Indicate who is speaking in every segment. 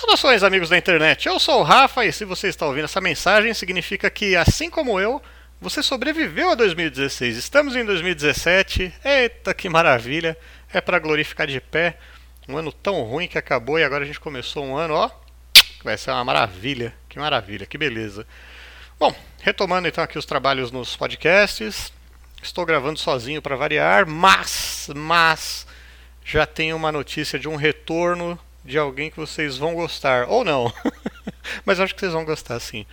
Speaker 1: Saudações, amigos da internet. Eu sou o Rafa e se você está ouvindo essa mensagem, significa que, assim como eu, você sobreviveu a 2016. Estamos em 2017. Eita, que maravilha! É para glorificar de pé. Um ano tão ruim que acabou e agora a gente começou um ano, ó, vai ser uma maravilha. Que maravilha, que beleza. Bom, retomando então aqui os trabalhos nos podcasts. Estou gravando sozinho para variar, mas, mas já tenho uma notícia de um retorno de alguém que vocês vão gostar. Ou não. Mas acho que vocês vão gostar sim.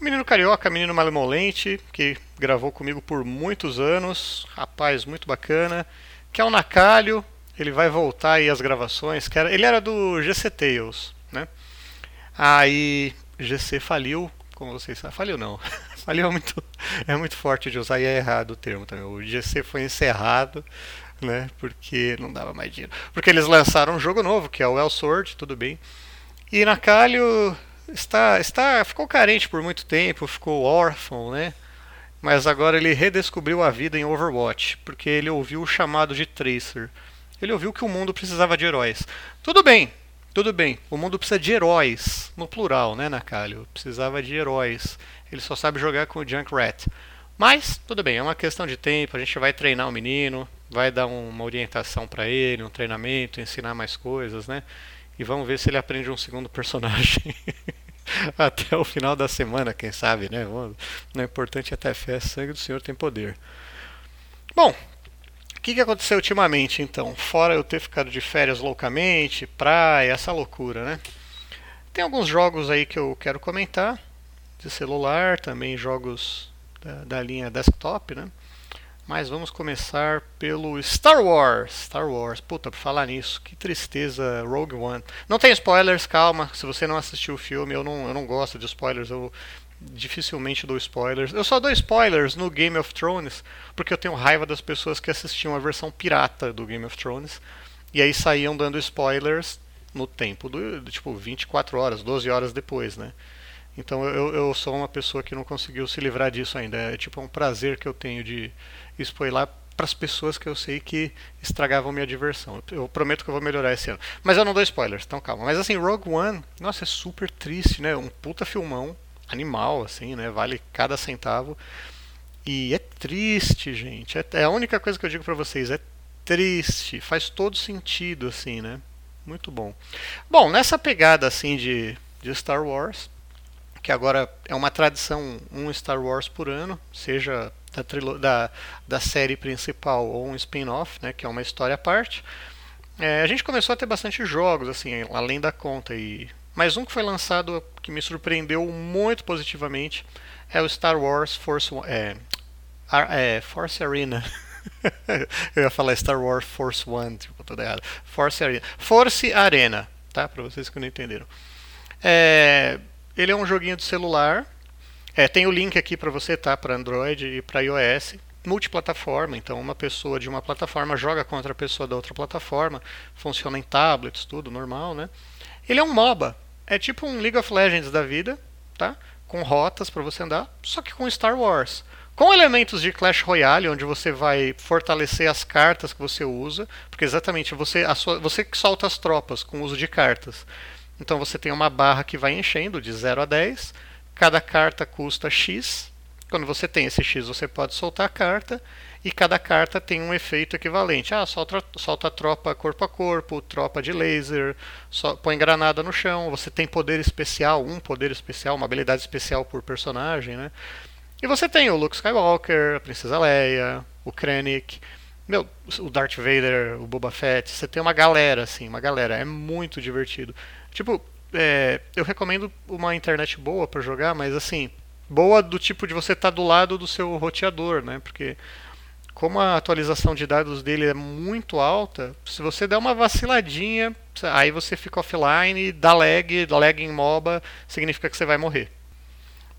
Speaker 1: Menino carioca, menino malemolente, que gravou comigo por muitos anos. Rapaz, muito bacana. Que é o Nacalho. Ele vai voltar aí às gravações. Que era, ele era do GC Tales, né? Aí GC faliu, como vocês sabem. Faliu não. faliu é muito, é muito forte de usar e é errado o termo também. O GC foi encerrado né? Porque não dava mais dinheiro. Porque eles lançaram um jogo novo, que é o El Sword, tudo bem. E Nakalho está, está, ficou carente por muito tempo, ficou órfão, né? Mas agora ele redescobriu a vida em Overwatch, porque ele ouviu o chamado de Tracer. Ele ouviu que o mundo precisava de heróis. Tudo bem, tudo bem. O mundo precisa de heróis, no plural, né, Nakalho? Precisava de heróis. Ele só sabe jogar com o Junkrat. Mas, tudo bem, é uma questão de tempo, a gente vai treinar o menino, vai dar uma orientação para ele, um treinamento, ensinar mais coisas, né? E vamos ver se ele aprende um segundo personagem até o final da semana, quem sabe, né? O importante é até fé, sangue do Senhor tem poder. Bom, o que, que aconteceu ultimamente então? Fora eu ter ficado de férias loucamente, praia, essa loucura, né? Tem alguns jogos aí que eu quero comentar de celular, também jogos da, da linha desktop, né? Mas vamos começar pelo Star Wars. Star Wars, puta, por falar nisso, que tristeza, Rogue One. Não tem spoilers, calma. Se você não assistiu o filme, eu não, eu não gosto de spoilers, eu dificilmente dou spoilers. Eu só dou spoilers no Game of Thrones, porque eu tenho raiva das pessoas que assistiam a versão pirata do Game of Thrones. E aí saíam dando spoilers no tempo do, do tipo 24 horas, 12 horas depois, né? Então eu, eu sou uma pessoa que não conseguiu se livrar disso ainda. É tipo um prazer que eu tenho de spoiler para as pessoas que eu sei que estragavam minha diversão. Eu prometo que eu vou melhorar esse ano. Mas eu não dou spoilers, então calma. Mas assim, Rogue One, nossa, é super triste, né? Um puta filmão, animal, assim, né? Vale cada centavo. E é triste, gente. É, é a única coisa que eu digo para vocês. É triste. Faz todo sentido, assim, né? Muito bom. Bom, nessa pegada, assim, de, de Star Wars que agora é uma tradição, um Star Wars por ano, seja da, da, da série principal ou um spin-off, né, que é uma história à parte. É, a gente começou a ter bastante jogos, assim, além da conta. E mais um que foi lançado que me surpreendeu muito positivamente é o Star Wars Force, é, é, Force Arena. Eu ia falar Star Wars Force One, tipo, tudo errado. Force Arena. Force Arena, tá? Para vocês que não entenderam. É, ele é um joguinho de celular. É, tem o link aqui para você, tá? Para Android e para iOS. Multiplataforma, então uma pessoa de uma plataforma joga contra a pessoa da outra plataforma. Funciona em tablets, tudo normal, né? Ele é um MOBA. É tipo um League of Legends da vida, tá? Com rotas para você andar, só que com Star Wars. Com elementos de Clash Royale, onde você vai fortalecer as cartas que você usa, porque exatamente você, sua, você que solta as tropas com o uso de cartas. Então você tem uma barra que vai enchendo de 0 a 10. Cada carta custa X. Quando você tem esse X, você pode soltar a carta. E cada carta tem um efeito equivalente. Ah, solta, solta tropa corpo a corpo, tropa de laser, põe granada no chão. Você tem poder especial, um poder especial, uma habilidade especial por personagem. Né? E você tem o Luke Skywalker, a Princesa Leia, o Krennic. Meu, o Darth Vader, o Boba Fett, você tem uma galera, assim, uma galera. É muito divertido. Tipo, é, eu recomendo uma internet boa para jogar, mas assim, boa do tipo de você estar tá do lado do seu roteador, né? Porque como a atualização de dados dele é muito alta, se você der uma vaciladinha, aí você fica offline, dá lag, lag em MOBA, significa que você vai morrer.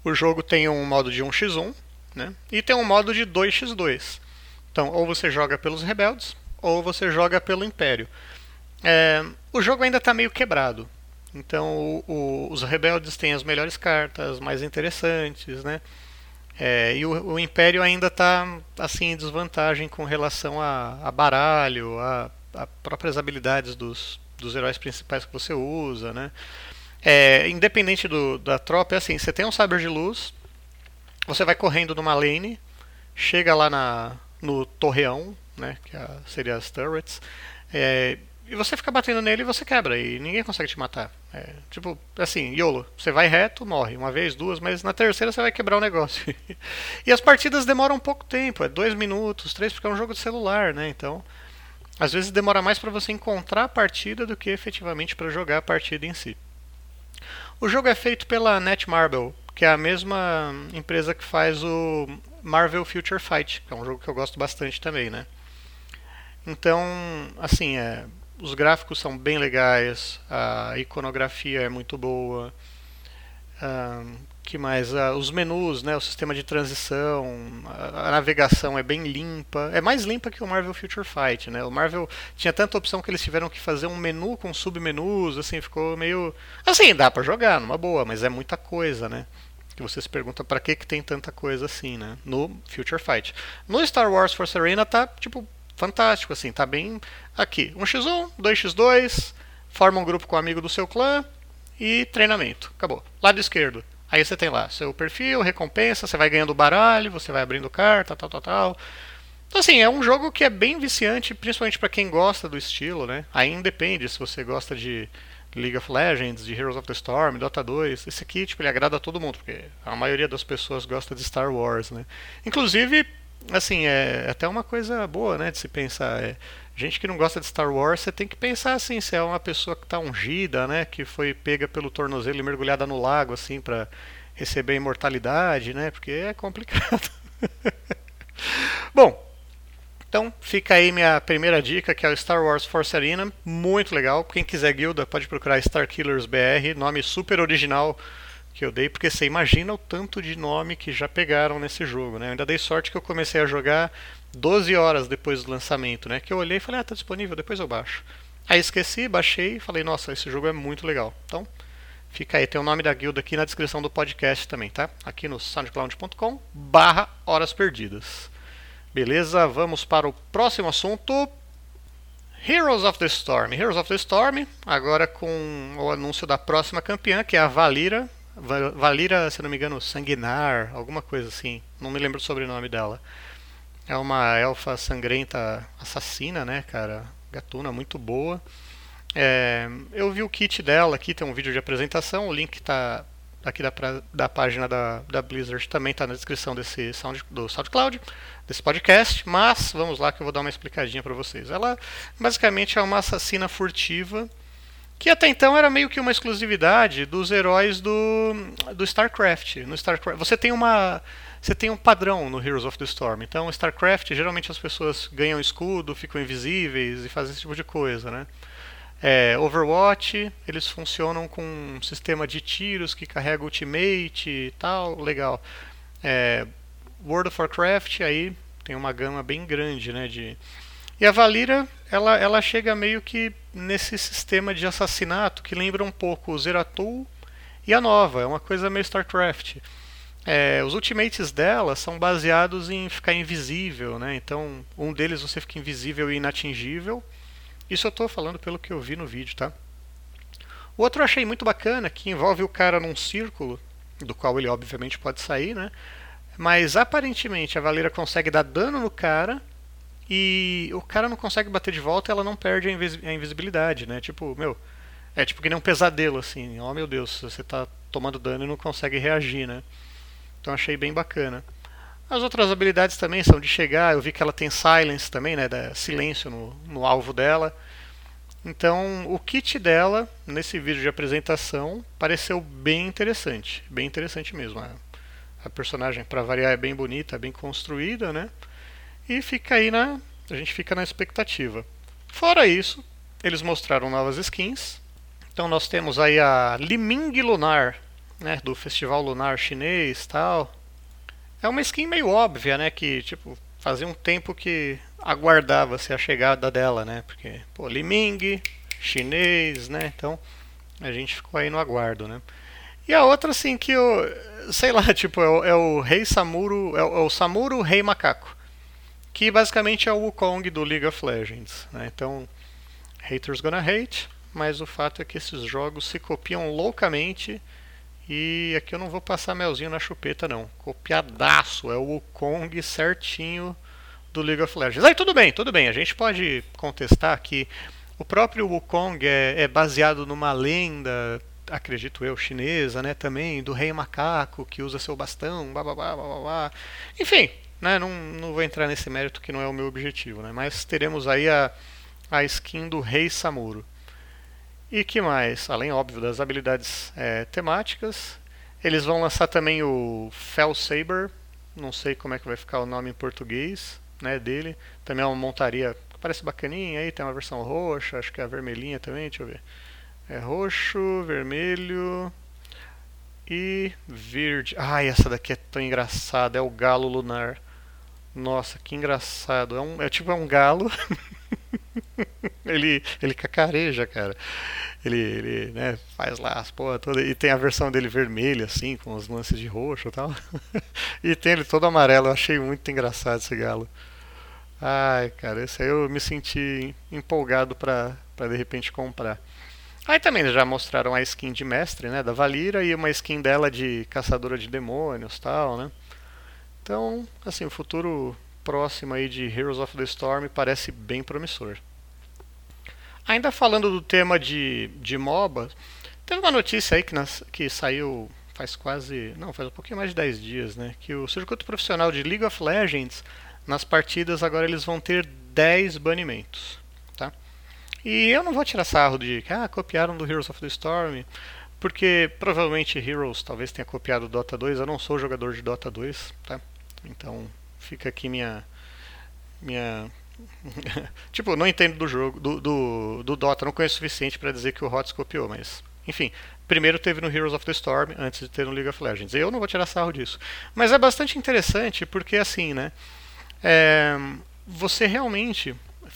Speaker 1: O jogo tem um modo de 1x1, né? E tem um modo de 2x2. Então, ou você joga pelos rebeldes, ou você joga pelo Império. É, o jogo ainda está meio quebrado. Então, o, o, os rebeldes têm as melhores cartas, mais interessantes, né? É, e o, o, Império ainda está assim em desvantagem com relação a, a baralho, a, a, próprias habilidades dos, dos heróis principais que você usa, né? É, independente do, da tropa, é assim, você tem um sabre de luz, você vai correndo numa lane, chega lá na, no torreão, né, que é, seria as turrets, é, e você fica batendo nele e você quebra, e ninguém consegue te matar. É, tipo, assim, YOLO, você vai reto, morre, uma vez, duas, mas na terceira você vai quebrar o negócio. e as partidas demoram pouco tempo, é dois minutos, três, porque é um jogo de celular, né, então... Às vezes demora mais para você encontrar a partida do que efetivamente para jogar a partida em si. O jogo é feito pela Netmarble, que é a mesma empresa que faz o Marvel Future Fight, que é um jogo que eu gosto bastante também, né? Então, assim, é, os gráficos são bem legais, a iconografia é muito boa, que mais? Ah, os menus, né, o sistema de transição, a, a, navegação é bem limpa. É mais limpa que o Marvel Future Fight, né? O Marvel tinha tanta opção que eles tiveram que fazer um menu com submenus, assim, ficou meio... Assim, dá para jogar, numa boa, mas é muita coisa, né? Que você se pergunta para que que tem tanta coisa assim, né? No Future Fight. No Star Wars Force Arena tá, tipo, fantástico, assim, tá bem... Aqui, 1x1, 2x2, forma um grupo com um amigo do seu clã e treinamento. Acabou. Lado esquerdo, Aí você tem lá seu perfil, recompensa, você vai ganhando baralho, você vai abrindo carta, tal, tal, tal. Então, assim, é um jogo que é bem viciante, principalmente para quem gosta do estilo, né? Aí independe se você gosta de League of Legends, de Heroes of the Storm, Dota 2. Esse aqui, tipo, ele agrada a todo mundo, porque a maioria das pessoas gosta de Star Wars, né? Inclusive, assim, é até uma coisa boa, né, de se pensar. É, Gente que não gosta de Star Wars, você tem que pensar assim, se é uma pessoa que está ungida, né, que foi pega pelo tornozelo e mergulhada no lago assim para receber imortalidade, né? Porque é complicado. Bom, então fica aí minha primeira dica, que é o Star Wars Force Arena, muito legal. Quem quiser guilda pode procurar Star Killers BR, nome super original que eu dei, porque você imagina o tanto de nome que já pegaram nesse jogo, né? Eu ainda dei sorte que eu comecei a jogar 12 horas depois do lançamento, né? Que eu olhei e falei, ah, tá disponível, depois eu baixo. Aí esqueci, baixei e falei, nossa, esse jogo é muito legal. Então, fica aí, tem o nome da guilda aqui na descrição do podcast também, tá? Aqui no soundcloud.com barra horas perdidas. Beleza, vamos para o próximo assunto. Heroes of the Storm. Heroes of the Storm, agora com o anúncio da próxima campeã, que é a Valira. Valira, se não me engano, Sanguinar, alguma coisa assim. Não me lembro o sobrenome dela. É uma elfa sangrenta assassina, né, cara? Gatuna muito boa. É, eu vi o kit dela aqui, tem um vídeo de apresentação. O link está aqui da, da página da, da Blizzard também está na descrição desse sound, do SoundCloud, desse podcast. Mas vamos lá que eu vou dar uma explicadinha para vocês. Ela basicamente é uma assassina furtiva que até então era meio que uma exclusividade dos heróis do, do StarCraft. No StarCraft você tem uma você tem um padrão no Heroes of the Storm. Então, StarCraft, geralmente as pessoas ganham escudo, ficam invisíveis e fazem esse tipo de coisa, né? É, Overwatch, eles funcionam com um sistema de tiros que carrega ultimate e tal, legal. É, World of Warcraft, aí tem uma gama bem grande, né, de... E a Valira, ela, ela chega meio que nesse sistema de assassinato que lembra um pouco o Zeratul e a nova, é uma coisa meio StarCraft. É, os ultimates dela são baseados em ficar invisível, né? Então, um deles você fica invisível e inatingível. Isso eu estou falando pelo que eu vi no vídeo, tá? O outro eu achei muito bacana, que envolve o cara num círculo, do qual ele obviamente pode sair, né? Mas aparentemente a Valera consegue dar dano no cara e o cara não consegue bater de volta ela não perde a, invis a invisibilidade, né? Tipo, meu, é tipo que nem um pesadelo assim. Oh meu Deus, você está tomando dano e não consegue reagir, né? Então achei bem bacana. As outras habilidades também são de chegar, eu vi que ela tem silence também, né, da silêncio no, no alvo dela. Então, o kit dela, nesse vídeo de apresentação, pareceu bem interessante. Bem interessante mesmo. A, a personagem, para variar, é bem bonita, é bem construída, né? E fica aí na. A gente fica na expectativa. Fora isso, eles mostraram novas skins. Então nós temos aí a Liming Lunar, né, do Festival Lunar Chinês tal. É uma skin meio óbvia, né, que tipo fazia um tempo que aguardava-se a chegada dela, né, porque pô, Liming, chinês, né, então a gente ficou aí no aguardo, né. E a outra assim que eu, sei lá, tipo é o, é o Rei Samuro, é o, é o Samuro Rei Macaco, que basicamente é o Wukong do League of Legends, né. Então haters gonna hate, mas o fato é que esses jogos se copiam loucamente e aqui eu não vou passar melzinho na chupeta não. Copiadaço, é o Wukong certinho do League of Legends. Aí tudo bem, tudo bem, a gente pode contestar que o próprio Wukong é, é baseado numa lenda acredito eu, chinesa, né, também, do rei macaco que usa seu bastão, blá blá blá blá blá. Enfim, né, não, não vou entrar nesse mérito que não é o meu objetivo, né, mas teremos aí a, a skin do rei Samuro. E que mais? Além, óbvio, das habilidades é, temáticas, eles vão lançar também o Fell Saber, não sei como é que vai ficar o nome em português, né, dele. Também é uma montaria que parece bacaninha aí, tem uma versão roxa, acho que é a vermelhinha também, deixa eu ver. É roxo, vermelho e verde. Ai, essa daqui é tão engraçada. É o galo lunar. Nossa, que engraçado. É, um, é tipo é um galo. ele, ele cacareja, cara. Ele, ele né, faz lá as porra toda. E tem a versão dele vermelha, assim, com os lances de roxo e tal. e tem ele todo amarelo. Eu achei muito engraçado esse galo. Ai, cara, esse aí eu me senti empolgado pra, pra de repente comprar. Aí também já mostraram a skin de mestre, né, da Valira e uma skin dela de caçadora de demônios, tal, né? Então, assim, o futuro próximo aí de Heroes of the Storm parece bem promissor. Ainda falando do tema de, de MOBA, teve uma notícia aí que, nas, que saiu faz quase, não, faz um pouquinho mais de 10 dias, né, que o circuito profissional de League of Legends nas partidas agora eles vão ter 10 banimentos. E eu não vou tirar sarro de que ah, copiaram do Heroes of the Storm, porque provavelmente Heroes talvez tenha copiado Dota 2. Eu não sou jogador de Dota 2, tá? Então fica aqui minha minha tipo, não entendo do jogo, do, do, do Dota, não conheço o suficiente para dizer que o HOTS copiou, mas enfim, primeiro teve no Heroes of the Storm antes de ter no League of Legends. Eu não vou tirar sarro disso, mas é bastante interessante porque assim, né? É, você realmente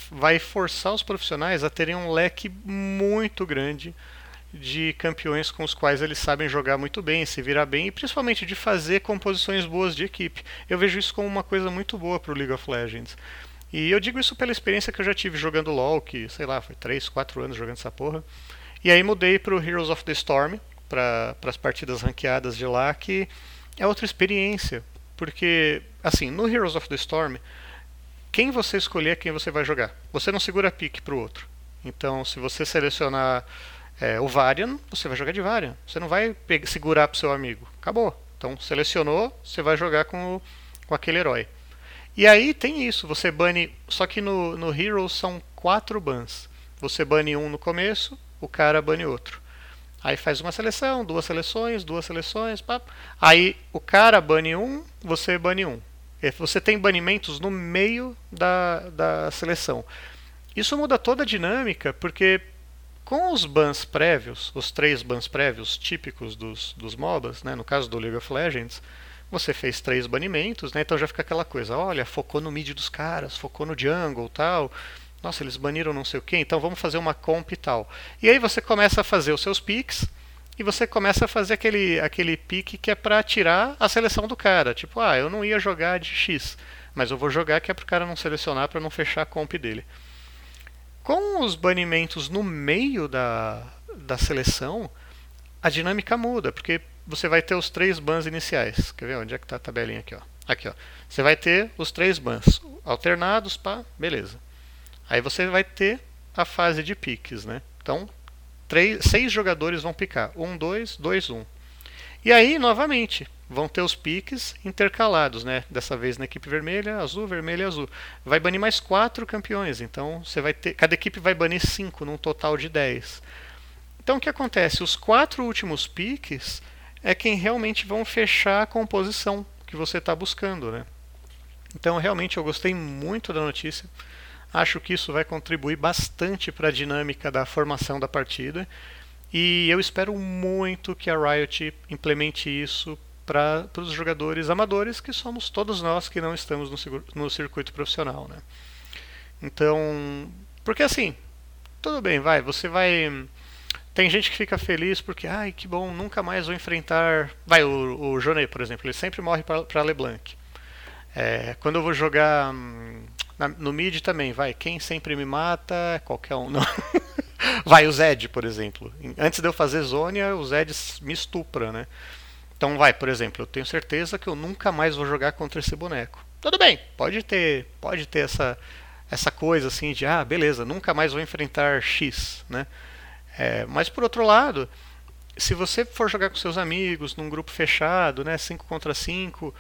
Speaker 1: vai forçar os profissionais a terem um leque muito grande de campeões com os quais eles sabem jogar muito bem, se virar bem e principalmente de fazer composições boas de equipe. Eu vejo isso como uma coisa muito boa para o League of Legends. E eu digo isso pela experiência que eu já tive jogando LoL, que sei lá, foi 3, 4 anos jogando essa porra. E aí mudei para o Heroes of the Storm, para as partidas ranqueadas de lá, que é outra experiência. Porque, assim, no Heroes of the Storm, quem você escolher é quem você vai jogar. Você não segura pique para o outro. Então, se você selecionar é, o Varian, você vai jogar de Varian. Você não vai pegar, segurar para o seu amigo. Acabou. Então, selecionou, você vai jogar com, com aquele herói. E aí tem isso, você bane. Só que no, no Heroes são quatro bans. Você bane um no começo, o cara bane outro. Aí faz uma seleção, duas seleções, duas seleções, pá. Aí o cara bane um, você bane um. É, você tem banimentos no meio da, da seleção. Isso muda toda a dinâmica, porque com os bans prévios, os três bans prévios típicos dos, dos MOBAs, né, no caso do League of Legends, você fez três banimentos, né, então já fica aquela coisa, olha, focou no mid dos caras, focou no jungle tal, nossa, eles baniram não sei o que, então vamos fazer uma comp e tal. E aí você começa a fazer os seus picks, e você começa a fazer aquele, aquele pique que é para tirar a seleção do cara. Tipo, ah, eu não ia jogar de X, mas eu vou jogar que é para o cara não selecionar para não fechar a comp dele. Com os banimentos no meio da, da seleção, a dinâmica muda, porque você vai ter os três bans iniciais. Quer ver onde é que está a tabelinha aqui? Ó. Aqui, ó. Você vai ter os três bans alternados, pá, beleza. Aí você vai ter a fase de piques, né? Então, três, seis jogadores vão picar. Um, dois, dois, um. E aí, novamente, vão ter os piques intercalados, né? Dessa vez na equipe vermelha, azul, vermelho e azul. Vai banir mais quatro campeões. Então, você vai ter. Cada equipe vai banir cinco, num total de dez. Então, o que acontece? Os quatro últimos piques é quem realmente vão fechar a composição que você está buscando, né? Então, realmente, eu gostei muito da notícia. Acho que isso vai contribuir bastante para a dinâmica da formação da partida. E eu espero muito que a Riot implemente isso para os jogadores amadores, que somos todos nós que não estamos no, no circuito profissional. Né? Então, porque assim, tudo bem, vai, você vai. Tem gente que fica feliz porque, ai, que bom, nunca mais vou enfrentar. Vai, o, o Jonet, por exemplo, ele sempre morre para LeBlanc. É, quando eu vou jogar hum, na, no mid também, vai. Quem sempre me mata é qualquer um. Não. vai o Zed, por exemplo. Antes de eu fazer Zônia, o Zed me estupra, né? Então vai, por exemplo, eu tenho certeza que eu nunca mais vou jogar contra esse boneco. Tudo bem, pode ter, pode ter essa essa coisa assim de ah, beleza, nunca mais vou enfrentar X, né? É, mas por outro lado, se você for jogar com seus amigos num grupo fechado, né, 5 contra 5,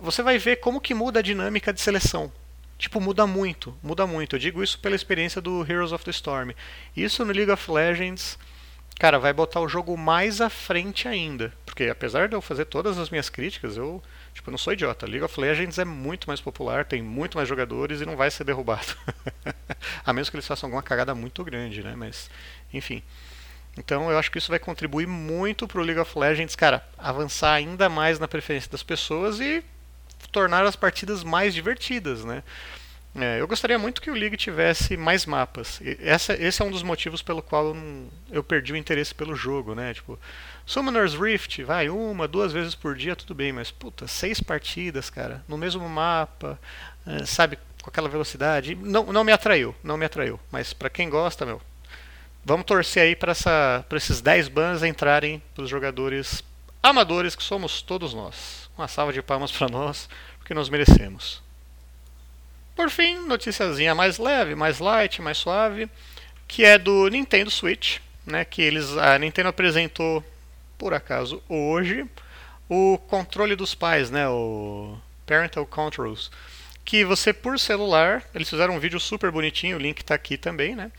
Speaker 1: você vai ver como que muda a dinâmica de seleção. Tipo, muda muito, muda muito. Eu digo isso pela experiência do Heroes of the Storm. Isso no League of Legends, cara, vai botar o jogo mais à frente ainda. Porque apesar de eu fazer todas as minhas críticas, eu, tipo, não sou idiota. League of Legends é muito mais popular, tem muito mais jogadores e não vai ser derrubado. a menos que eles façam alguma cagada muito grande, né? Mas, enfim. Então eu acho que isso vai contribuir muito para o League of Legends, cara, avançar ainda mais na preferência das pessoas e tornar as partidas mais divertidas, né? É, eu gostaria muito que o League tivesse mais mapas. Essa, esse é um dos motivos pelo qual eu, não, eu, perdi o interesse pelo jogo, né? Tipo, Summoner's Rift, vai uma, duas vezes por dia, tudo bem, mas puta, seis partidas, cara, no mesmo mapa, é, sabe, com aquela velocidade, não, não me atraiu, não me atraiu. Mas para quem gosta, meu, Vamos torcer aí para esses 10 bans entrarem para os jogadores amadores que somos todos nós. Uma salva de palmas para nós, porque nós merecemos. Por fim, noticiazinha mais leve, mais light, mais suave, que é do Nintendo Switch, né, que eles a Nintendo apresentou por acaso hoje o controle dos pais, né, o Parental Controls, que você por celular, eles fizeram um vídeo super bonitinho, o link está aqui também, né?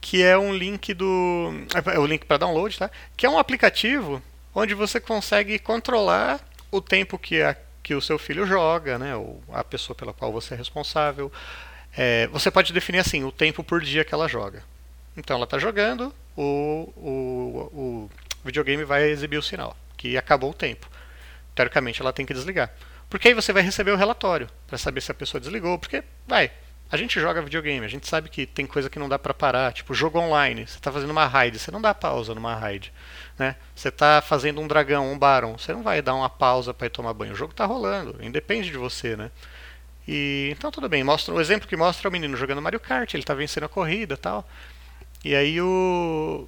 Speaker 1: que é um link do. É o link para download, tá? Que é um aplicativo onde você consegue controlar o tempo que, a, que o seu filho joga, né? Ou a pessoa pela qual você é responsável. É, você pode definir assim o tempo por dia que ela joga. Então ela está jogando, o, o, o videogame vai exibir o sinal que acabou o tempo. Teoricamente ela tem que desligar. Porque aí você vai receber o relatório para saber se a pessoa desligou. Porque, vai, a gente joga videogame, a gente sabe que tem coisa que não dá para parar, tipo jogo online. Você está fazendo uma raid, você não dá pausa numa raid, né? Você está fazendo um dragão, um baron, você não vai dar uma pausa para ir tomar banho. O jogo está rolando, independe de você, né? E então tudo bem. Mostra o exemplo que mostra é o menino jogando Mario Kart, ele está vencendo a corrida, tal. E aí o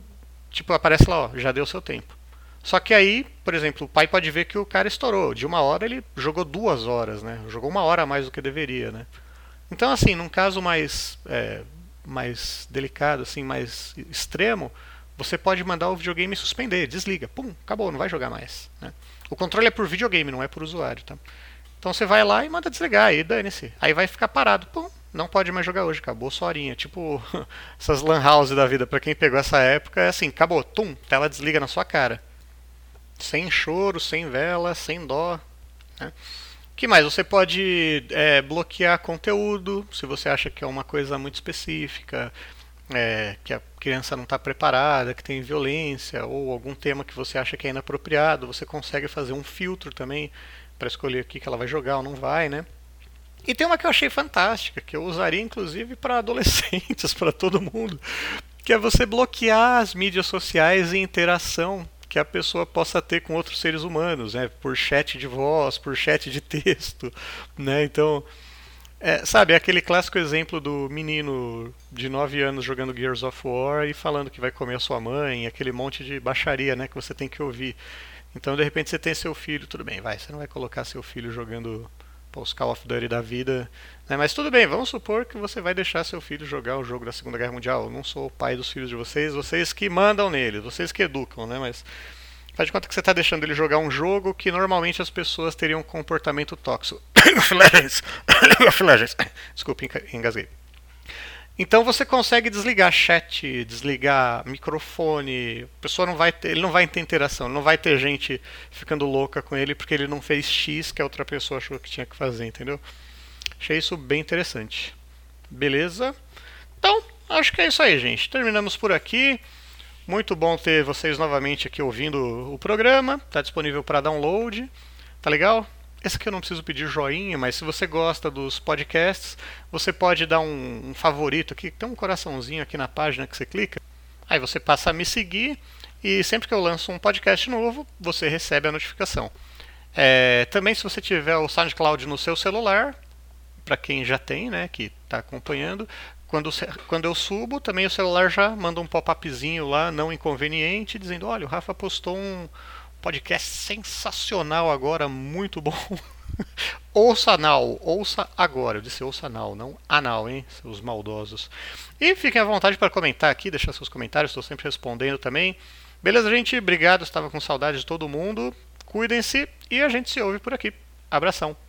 Speaker 1: tipo aparece lá, ó, já deu seu tempo. Só que aí, por exemplo, o pai pode ver que o cara estourou. De uma hora ele jogou duas horas, né? Jogou uma hora a mais do que deveria, né? Então, assim, num caso mais, é, mais delicado, assim, mais extremo, você pode mandar o videogame suspender, desliga, pum, acabou, não vai jogar mais. Né? O controle é por videogame, não é por usuário. Tá? Então você vai lá e manda desligar, aí dane-se. Aí vai ficar parado, pum, não pode mais jogar hoje, acabou sua horinha. Tipo essas lan house da vida, para quem pegou essa época, é assim, acabou, tum, tela desliga na sua cara. Sem choro, sem vela, sem dó. Né? Que mais? Você pode é, bloquear conteúdo se você acha que é uma coisa muito específica, é, que a criança não está preparada, que tem violência, ou algum tema que você acha que é inapropriado. Você consegue fazer um filtro também para escolher o que ela vai jogar ou não vai, né? E tem uma que eu achei fantástica, que eu usaria inclusive para adolescentes, para todo mundo, que é você bloquear as mídias sociais e interação que a pessoa possa ter com outros seres humanos, né? Por chat de voz, por chat de texto, né? Então, é, sabe, é aquele clássico exemplo do menino de 9 anos jogando Gears of War e falando que vai comer a sua mãe, aquele monte de baixaria, né, que você tem que ouvir. Então, de repente, você tem seu filho, tudo bem, vai, você não vai colocar seu filho jogando os Call of Duty da vida. Né? Mas tudo bem, vamos supor que você vai deixar seu filho jogar o jogo da Segunda Guerra Mundial. Eu não sou o pai dos filhos de vocês, vocês que mandam nele, vocês que educam, né? Mas faz de conta que você está deixando ele jogar um jogo que normalmente as pessoas teriam um comportamento tóxico. Desculpe, engasguei. Então você consegue desligar chat, desligar microfone. A pessoa não vai ter, ele não vai ter interação, não vai ter gente ficando louca com ele porque ele não fez X que a outra pessoa achou que tinha que fazer, entendeu? Achei isso bem interessante. Beleza? Então, acho que é isso aí, gente. Terminamos por aqui. Muito bom ter vocês novamente aqui ouvindo o programa. Está disponível para download. Tá legal? Esse aqui eu não preciso pedir joinha, mas se você gosta dos podcasts, você pode dar um, um, favorito aqui. Tem um coraçãozinho aqui na página que você clica. Aí você passa a me seguir e sempre que eu lanço um podcast novo, você recebe a notificação. É, também se você tiver o SoundCloud no seu celular, para quem já tem, né, que está acompanhando, quando, quando eu subo, também o celular já manda um pop-upzinho lá, não inconveniente, dizendo: olha, o Rafa postou um podcast sensacional agora, muito bom. ouça anal, ouça agora. Eu disse ouça anal, não anal, hein, seus maldosos. E fiquem à vontade para comentar aqui, deixar seus comentários, estou sempre respondendo também. Beleza, gente? Obrigado, estava com saudade de todo mundo. Cuidem-se e a gente se ouve por aqui. Abração.